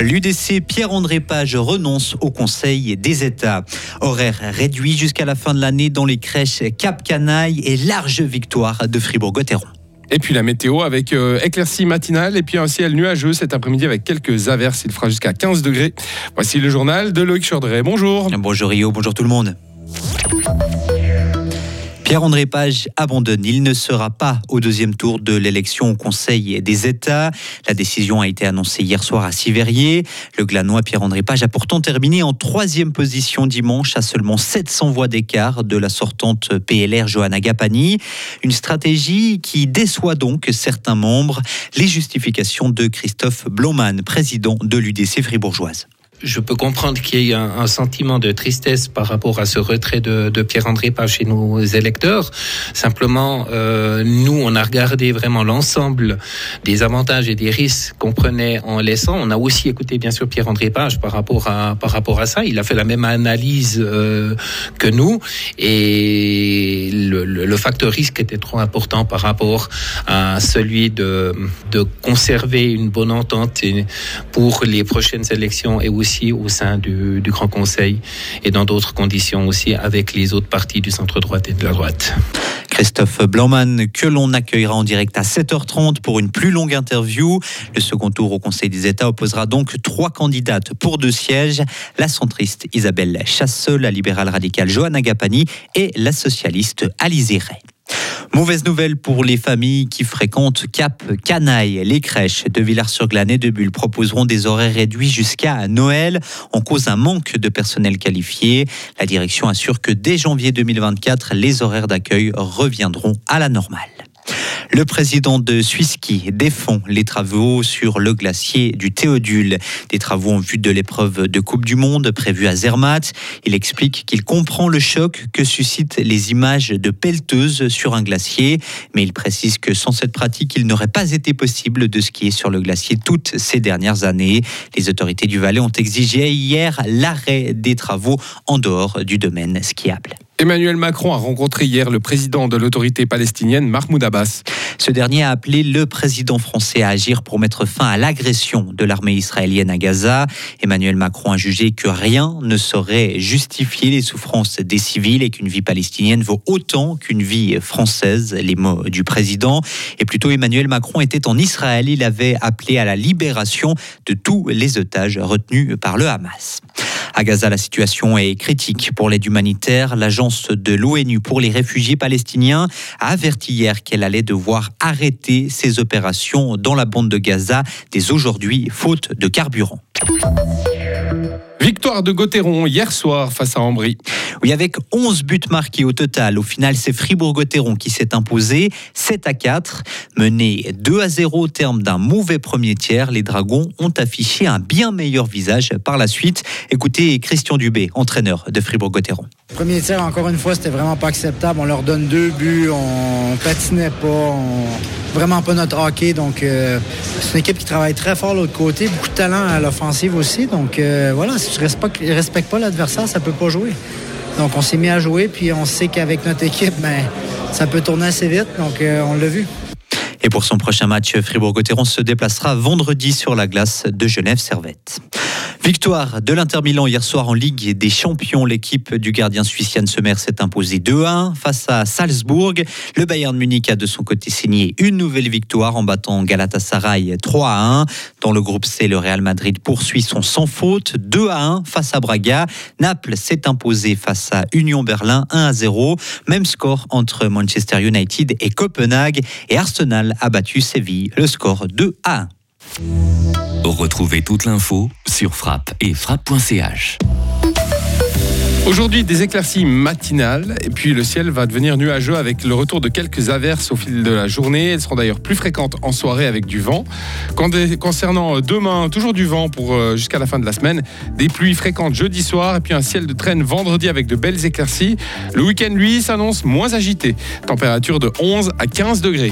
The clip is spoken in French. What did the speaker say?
L'UDC Pierre-André Page renonce au Conseil des États. Horaire réduit jusqu'à la fin de l'année dans les crèches Cap Canaille et large victoire de Fribourg-Gotteron. Et puis la météo avec euh, éclaircie matinale et puis un ciel nuageux cet après-midi avec quelques averses. Il fera jusqu'à 15 degrés. Voici le journal de Loïc Chordré. Bonjour. Bonjour Rio, bonjour tout le monde. Pierre-André Page abandonne. Il ne sera pas au deuxième tour de l'élection au Conseil des États. La décision a été annoncée hier soir à Siverier. Le glanois Pierre-André Page a pourtant terminé en troisième position dimanche à seulement 700 voix d'écart de la sortante PLR Johanna Gapani. Une stratégie qui déçoit donc certains membres. Les justifications de Christophe Bloman, président de l'UDC fribourgeoise je peux comprendre qu'il y ait un, un, sentiment de tristesse par rapport à ce retrait de, Pierre-André Page chez nos électeurs. Simplement, euh, nous, on a regardé vraiment l'ensemble des avantages et des risques qu'on prenait en laissant. On a aussi écouté, bien sûr, Pierre-André Page par rapport à par rapport à ça. Il a fait la même analyse euh, que nous et le, le, le, facteur risque était trop important par rapport à celui de de conserver une bonne entente pour les prochaines élections et aussi au sein du, Grand Conseil et dans d'autres conditions aussi avec les autres partis du centre droite et de la droite. Christophe Blaumann, que l'on accueillera en direct à 7h30 pour une plus longue interview. Le second tour au Conseil des États opposera donc trois candidates pour deux sièges la centriste Isabelle Chasseux, la libérale radicale Johanna Gapani et la socialiste Alizé Ray. Mauvaise nouvelle pour les familles qui fréquentent Cap Canaille. Les crèches de Villars-sur-Glane et de Bulle proposeront des horaires réduits jusqu'à Noël en cause d'un manque de personnel qualifié. La direction assure que dès janvier 2024, les horaires d'accueil reviendront à la normale. Le président de Swisski défend les travaux sur le glacier du Théodule. Des travaux en vue de l'épreuve de Coupe du Monde prévue à Zermatt. Il explique qu'il comprend le choc que suscitent les images de pelleteuses sur un glacier, mais il précise que sans cette pratique, il n'aurait pas été possible de skier sur le glacier toutes ces dernières années. Les autorités du Valais ont exigé hier l'arrêt des travaux en dehors du domaine skiable. Emmanuel Macron a rencontré hier le président de l'autorité palestinienne, Mahmoud Abbas. Ce dernier a appelé le président français à agir pour mettre fin à l'agression de l'armée israélienne à Gaza. Emmanuel Macron a jugé que rien ne saurait justifier les souffrances des civils et qu'une vie palestinienne vaut autant qu'une vie française, les mots du président. Et plutôt, Emmanuel Macron était en Israël. Il avait appelé à la libération de tous les otages retenus par le Hamas. À Gaza, la situation est critique pour l'aide humanitaire. L'agence de l'ONU pour les réfugiés palestiniens a averti hier qu'elle allait devoir arrêter ses opérations dans la bande de Gaza dès aujourd'hui, faute de carburant. Victoire de Gauthieron hier soir face à Ambry. Oui, avec 11 buts marqués au total. Au final, c'est Fribourg-Gotteron qui s'est imposé 7 à 4. Mené 2 à 0 au terme d'un mauvais premier tiers, les Dragons ont affiché un bien meilleur visage par la suite. Écoutez Christian Dubé, entraîneur de Fribourg-Gotteron. Premier tiers, encore une fois, c'était vraiment pas acceptable. On leur donne deux buts, on patinait pas, vraiment pas notre hockey. Donc, euh, c'est une équipe qui travaille très fort de l'autre côté, beaucoup de talent à l'offensive aussi. Donc, euh, voilà, si tu ne respectes pas l'adversaire, ça peut pas jouer. Donc, on s'est mis à jouer, puis on sait qu'avec notre équipe, ben, ça peut tourner assez vite. Donc, euh, on l'a vu. Et pour son prochain match, Fribourg-Gotteron se déplacera vendredi sur la glace de Genève-Servette. Victoire de l'Inter Milan hier soir en Ligue des Champions. L'équipe du gardien suisse Yann Sommer s'est imposée 2-1 face à Salzbourg. Le Bayern Munich a de son côté signé une nouvelle victoire en battant Galatasaray 3-1. Dans le groupe C, le Real Madrid poursuit son sans faute 2-1 face à Braga. Naples s'est imposé face à Union Berlin 1-0. Même score entre Manchester United et Copenhague. Et Arsenal a battu Séville. Le score 2-1. Retrouvez toute l'info sur frappe et frappe.ch. Aujourd'hui, des éclaircies matinales et puis le ciel va devenir nuageux avec le retour de quelques averses au fil de la journée. Elles seront d'ailleurs plus fréquentes en soirée avec du vent. Concernant demain, toujours du vent pour euh, jusqu'à la fin de la semaine. Des pluies fréquentes jeudi soir et puis un ciel de traîne vendredi avec de belles éclaircies. Le week-end, lui, s'annonce moins agité. Température de 11 à 15 degrés.